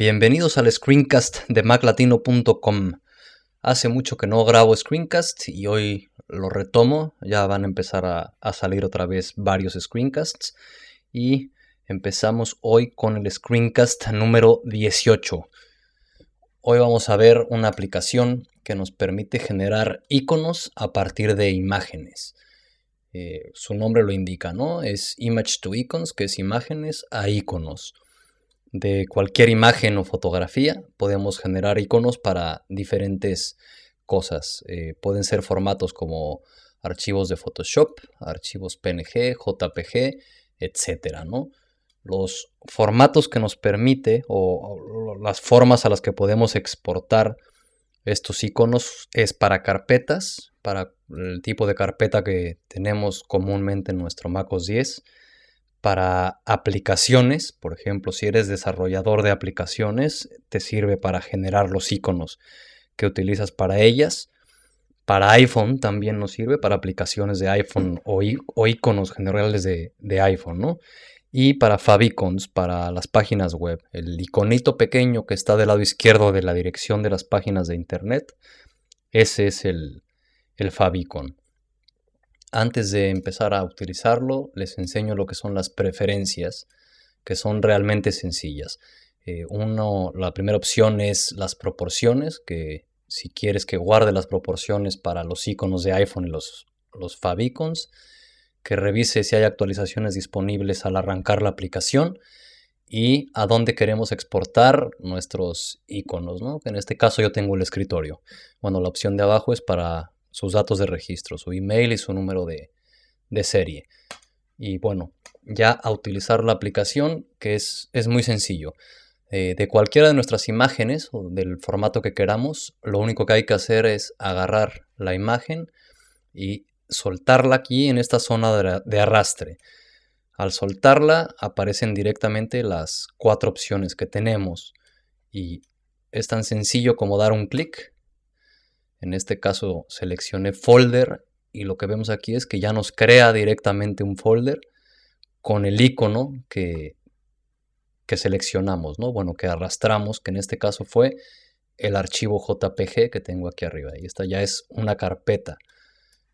Bienvenidos al screencast de maclatino.com. Hace mucho que no grabo screencast y hoy lo retomo. Ya van a empezar a, salir otra vez varios screencasts. Y empezamos hoy con el screencast número 18. Hoy vamos a ver una aplicación que nos permite generar iconos a partir de imágenes. Eh, su nombre lo indica, ¿no? Es Image to Icons, que es imágenes a iconos. De cualquier imagen o fotografía podemos generar iconos para diferentes cosas. Eh, pueden ser formatos como archivos de Photoshop, archivos PNG, JPG, etcétera, ¿no? Los formatos que nos permite o las formas a las que podemos exportar estos iconos es para carpetas, para el tipo de carpeta que tenemos comúnmente en nuestro MacOS 10, para aplicaciones, por ejemplo, si eres desarrollador de aplicaciones, te sirve para generar los iconos que utilizas para ellas. Para iPhone también nos sirve para aplicaciones de iPhone o, iconos generales de, iPhone, ¿no? Y para favicons, para las páginas web. El iconito pequeño que está del lado izquierdo de la dirección de las páginas de internet, ese es el, el favicon. Antes de empezar a utilizarlo, les enseño lo que son las preferencias, que son realmente sencillas. Eh, uno, la primera opción es las proporciones, que si quieres que guarde las proporciones para los iconos de iPhone y los, los favicons, que revise si hay actualizaciones disponibles al arrancar la aplicación y a dónde queremos exportar nuestros iconos, ¿no? En este caso yo tengo el escritorio. Bueno, la opción de abajo es para sus datos de registro, su email y su número de, serie. Y bueno, ya a utilizar la aplicación, que es, es muy sencillo. Eh, de cualquiera de nuestras imágenes o del formato que queramos, lo único que hay que hacer es agarrar la imagen y soltarla aquí en esta zona de arrastre. Al soltarla aparecen directamente las cuatro opciones que tenemos y es tan sencillo como dar un clic en este caso seleccioné folder y lo que vemos aquí es que ya nos crea directamente un folder con el icono que, que seleccionamos, ¿no? Bueno, que arrastramos, que en este caso fue el archivo JPG que tengo aquí arriba. Y esta ya es una carpeta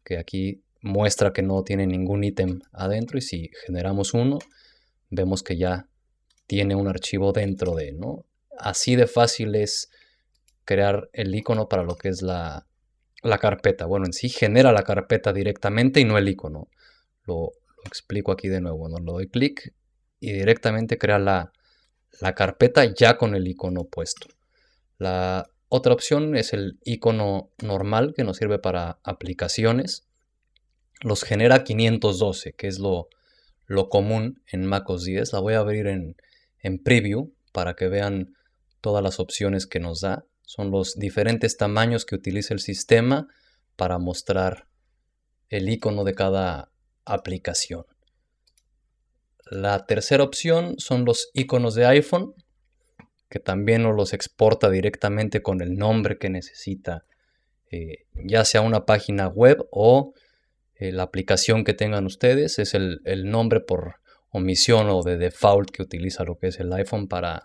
que aquí muestra que no tiene ningún ítem adentro y si generamos uno, vemos que ya tiene un archivo dentro de, ¿no? Así de fácil es crear el icono para lo que es la, carpeta. Bueno, en sí genera la carpeta directamente y no el icono. Lo, explico aquí de nuevo. ¿no? Lo doy clic y directamente crea la, la carpeta ya con el icono puesto. La otra opción es el icono normal que nos sirve para aplicaciones. Los genera 512, que es lo, lo común en MacOS 10. La voy a abrir en, en preview para que vean todas las opciones que nos da. Son los diferentes tamaños que utiliza el sistema para mostrar el icono de cada aplicación. La tercera opción son los iconos de iPhone, que también nos los exporta directamente con el nombre que necesita, eh, ya sea una página web o eh, la aplicación que tengan ustedes. Es el, el nombre por omisión o de default que utiliza lo que es el iPhone para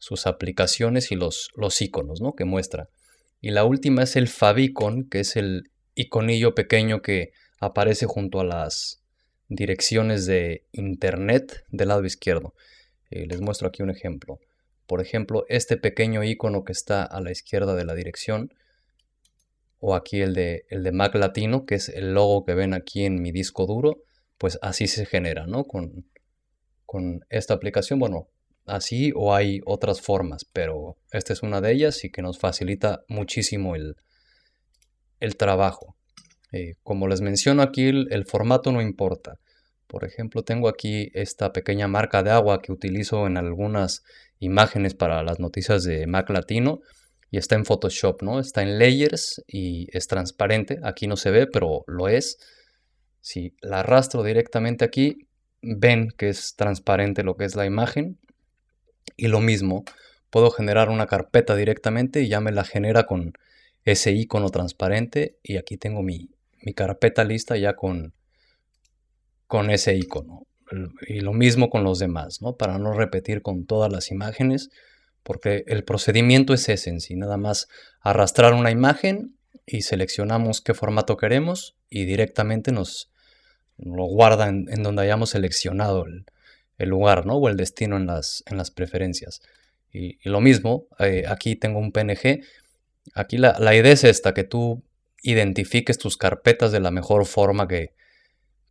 sus aplicaciones y los, los iconos ¿no? que muestra. Y la última es el favicon, que es el iconillo pequeño que aparece junto a las direcciones de internet del lado izquierdo. Eh, les muestro aquí un ejemplo. Por ejemplo, este pequeño icono que está a la izquierda de la dirección, o aquí el de, el de Mac Latino, que es el logo que ven aquí en mi disco duro, pues así se genera, ¿no? Con, con esta aplicación, bueno, así o hay otras formas, pero esta es una de ellas y que nos facilita muchísimo el, el trabajo. Eh, como les menciono aquí, el, formato no importa. Por ejemplo, tengo aquí esta pequeña marca de agua que utilizo en algunas imágenes para las noticias de Mac Latino y está en Photoshop, ¿no? Está en Layers y es transparente. Aquí no se ve, pero lo es. Si la arrastro directamente aquí, ven que es transparente lo que es la imagen y lo mismo, puedo generar una carpeta directamente y ya me la genera con ese icono transparente y aquí tengo mi, carpeta lista ya con, con ese icono. Y lo mismo con los demás, ¿no? Para no repetir con todas las imágenes, porque el procedimiento es ese en sí, nada más arrastrar una imagen y seleccionamos qué formato queremos y directamente nos lo guarda en, donde hayamos seleccionado el, lugar ¿no? o el destino en las, en las preferencias. Y, lo mismo, eh, aquí tengo un PNG. Aquí la, idea es esta, que tú identifiques tus carpetas de la mejor forma que,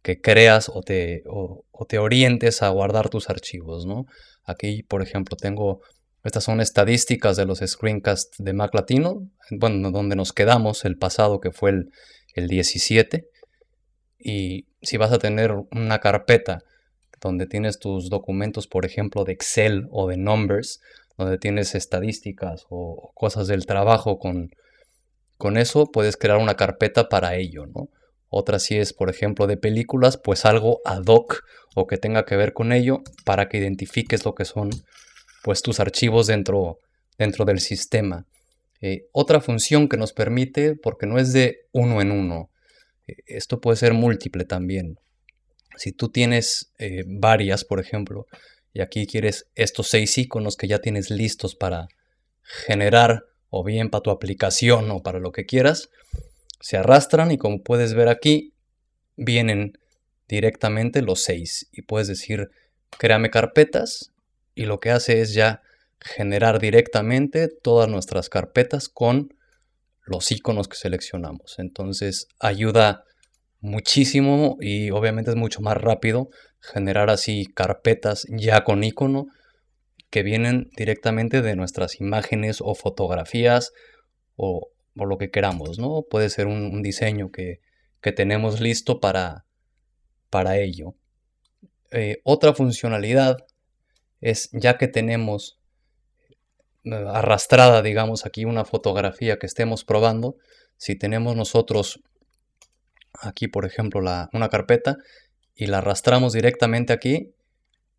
que creas o te, o, te, orientes a guardar tus archivos. ¿no? Aquí, por ejemplo, tengo, estas son estadísticas de los screencasts de Mac Latino, bueno, donde nos quedamos el pasado que fue el, el 17. Y si vas a tener una carpeta donde tienes tus documentos, por ejemplo, de Excel o de Numbers, donde tienes estadísticas o cosas del trabajo con, con eso, puedes crear una carpeta para ello, ¿no? Otra si es, por ejemplo, de películas, pues algo ad hoc o que tenga que ver con ello para que identifiques lo que son pues tus archivos dentro, dentro del sistema. Eh, otra función que nos permite, porque no es de uno en uno, eh, esto puede ser múltiple también. Si tú tienes eh, varias, por ejemplo, y aquí quieres estos seis iconos que ya tienes listos para generar o bien para tu aplicación o para lo que quieras, se arrastran y como puedes ver aquí, vienen directamente los seis y puedes decir créame carpetas y lo que hace es ya generar directamente todas nuestras carpetas con los iconos que seleccionamos. Entonces ayuda muchísimo y obviamente es mucho más rápido generar así carpetas ya con icono que vienen directamente de nuestras imágenes o fotografías o, lo que queramos, ¿no? Puede ser un, diseño que, tenemos listo para, para ello. Eh, otra funcionalidad es ya que tenemos eh, arrastrada, digamos, aquí una fotografía que estemos probando, si tenemos nosotros aquí, por ejemplo, la, una carpeta y la arrastramos directamente aquí,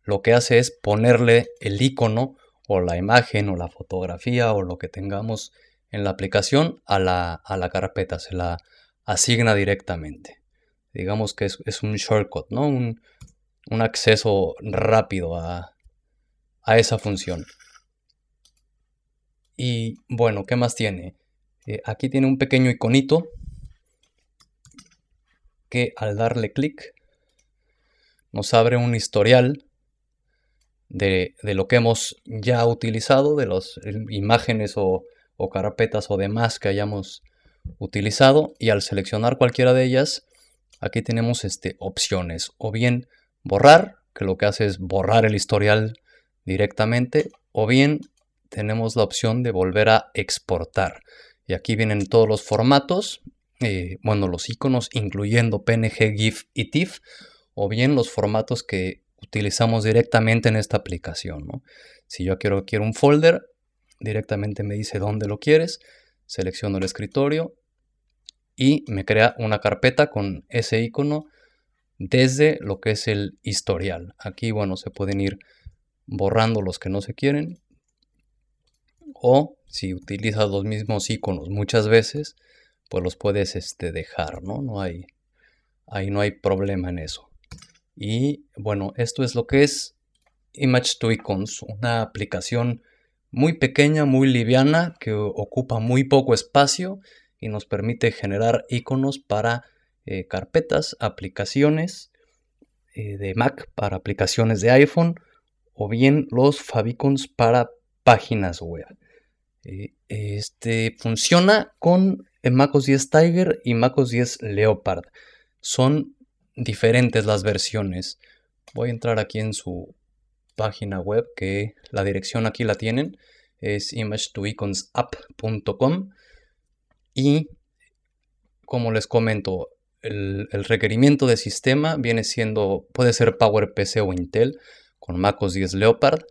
lo que hace es ponerle el icono o la imagen o la fotografía o lo que tengamos en la aplicación a la, a la carpeta, se la asigna directamente. Digamos que es, un shortcut, ¿no? Un, acceso rápido a, a, esa función. Y bueno, ¿qué más tiene? Eh, aquí tiene un pequeño iconito que al darle clic nos abre un historial de, lo que hemos ya utilizado, de las imágenes o, carpetas o demás que hayamos utilizado y al seleccionar cualquiera de ellas, aquí tenemos este, opciones o bien borrar, que lo que hace es borrar el historial directamente, o bien tenemos la opción de volver a exportar. Y aquí vienen todos los formatos, eh, bueno, los iconos incluyendo PNG, GIF y TIFF, o bien los formatos que utilizamos directamente en esta aplicación. Si yo quiero, quiero un folder, directamente me dice dónde lo quieres, selecciono el escritorio y me crea una carpeta con ese icono desde lo que es el historial. Aquí, bueno, se pueden ir borrando los que no se quieren. O si utilizas los mismos iconos muchas veces, pues los puedes este, dejar, ¿no? No hay, ahí no hay problema en eso. Y bueno, esto es lo que es Image to Icons, una aplicación muy pequeña, muy liviana, que ocupa muy poco espacio y nos permite generar iconos para eh, carpetas, aplicaciones eh, de Mac, para aplicaciones de iPhone o bien los favicons para páginas web. Eh, este funciona con MacOS 10 Tiger y MacOS 10 Leopard. Son diferentes las versiones. Voy a entrar aquí en su página web, que la dirección aquí la tienen, es image2iconsapp.com y como les comento, el, requerimiento de sistema viene siendo, puede ser PowerPC o Intel con MacOS 10 Leopard,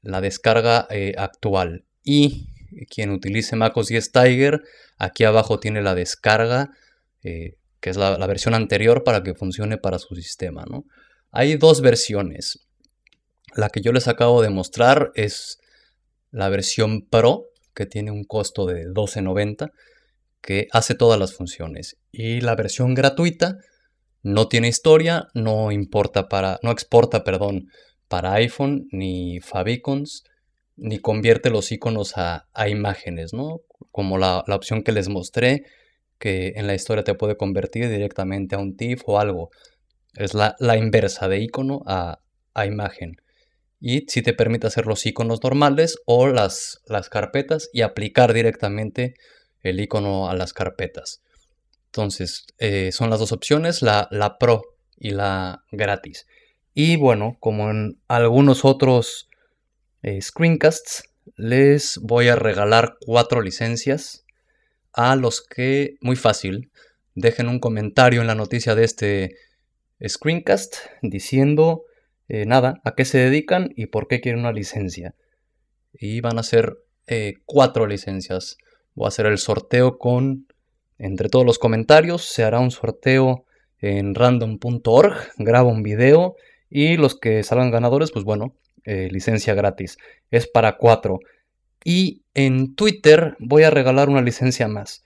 la descarga eh, actual y quien utilice MacOS 10 Tiger, aquí abajo tiene la descarga eh, que es la, versión anterior para que funcione para su sistema. Hay dos versiones. La que yo les acabo de mostrar es la versión Pro, que tiene un costo de 12.90, que hace todas las funciones. Y la versión gratuita no tiene historia, no importa para, no exporta, perdón, para iPhone ni favicons ni convierte los iconos a, imágenes, ¿no? Como la, opción que les mostré, que en la historia te puede convertir directamente a un TIFF o algo. Es la, inversa de icono a, imagen. Y si te permite hacer los iconos normales o las, las carpetas y aplicar directamente el icono a las carpetas. Entonces, eh, son las dos opciones, la, la Pro y la gratis. Y bueno, como en algunos otros eh, screencasts, les voy a regalar cuatro licencias a los que, muy fácil, dejen un comentario en la noticia de este screencast diciendo eh, nada, a qué se dedican y por qué quieren una licencia. Y van a ser cuatro licencias. Voy a hacer el sorteo con entre todos los comentarios. Se hará un sorteo en random.org. Grabo un video y los que salgan ganadores, pues bueno, eh, licencia gratis. Es para cuatro. Y en Twitter voy a regalar una licencia más.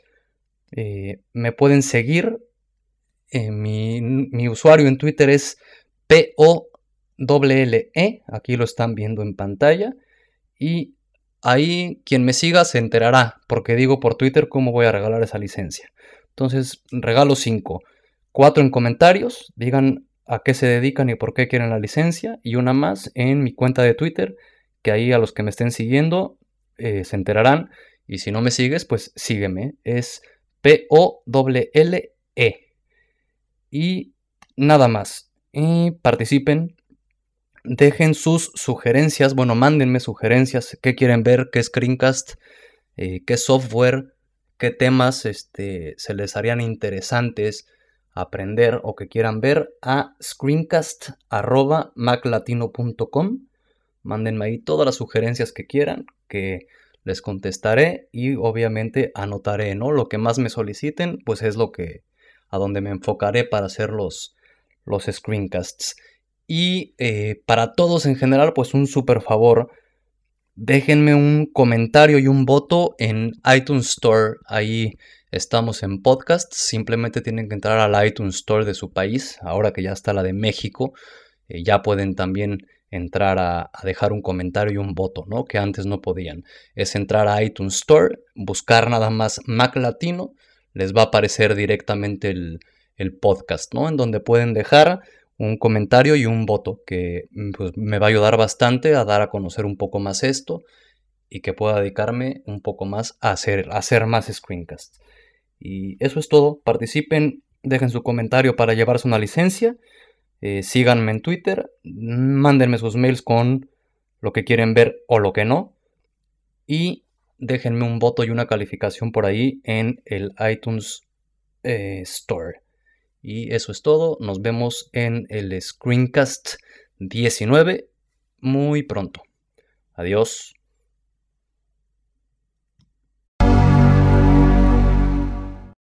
Eh, me pueden seguir. Eh, mi, mi, usuario en Twitter es P-O-L-L-E. Aquí lo están viendo en pantalla. Y Ahí quien me siga se enterará, porque digo por Twitter cómo voy a regalar esa licencia. Entonces, regalo 5. 4 en comentarios, digan a qué se dedican y por qué quieren la licencia. Y una más en mi cuenta de Twitter, que ahí a los que me estén siguiendo eh, se enterarán. Y si no me sigues, pues sígueme. Es P-O-L-L-E. Y nada más. Y participen Dejen sus sugerencias, bueno, mándenme sugerencias, qué quieren ver, qué screencast, eh, qué software, qué temas este, se les harían interesantes aprender o que quieran ver a screencast.maclatino.com. Mándenme ahí todas las sugerencias que quieran, que les contestaré y obviamente anotaré, ¿no? Lo que más me soliciten, pues es lo que a donde me enfocaré para hacer los, los screencasts. Y eh, para todos en general, pues un super favor. Déjenme un comentario y un voto en iTunes Store. Ahí estamos en podcast. Simplemente tienen que entrar al iTunes Store de su país. Ahora que ya está la de México, eh, ya pueden también entrar a, dejar un comentario y un voto, ¿no? Que antes no podían. Es entrar a iTunes Store, buscar nada más Mac Latino. Les va a aparecer directamente el, podcast, ¿no? En donde pueden dejar un comentario y un voto que mm, pues, me va a ayudar bastante a dar a conocer un poco más esto y que pueda dedicarme un poco más a hacer, hacer más screencasts. Y eso es todo. Participen, dejen su comentario para llevarse una licencia. Eh, síganme en Twitter. Mándenme sus mails con lo que quieren ver o lo que no. Y déjenme un voto y una calificación por ahí en el iTunes eh, Store. Y eso es todo. Nos vemos en el Screencast 19 muy pronto. Adiós.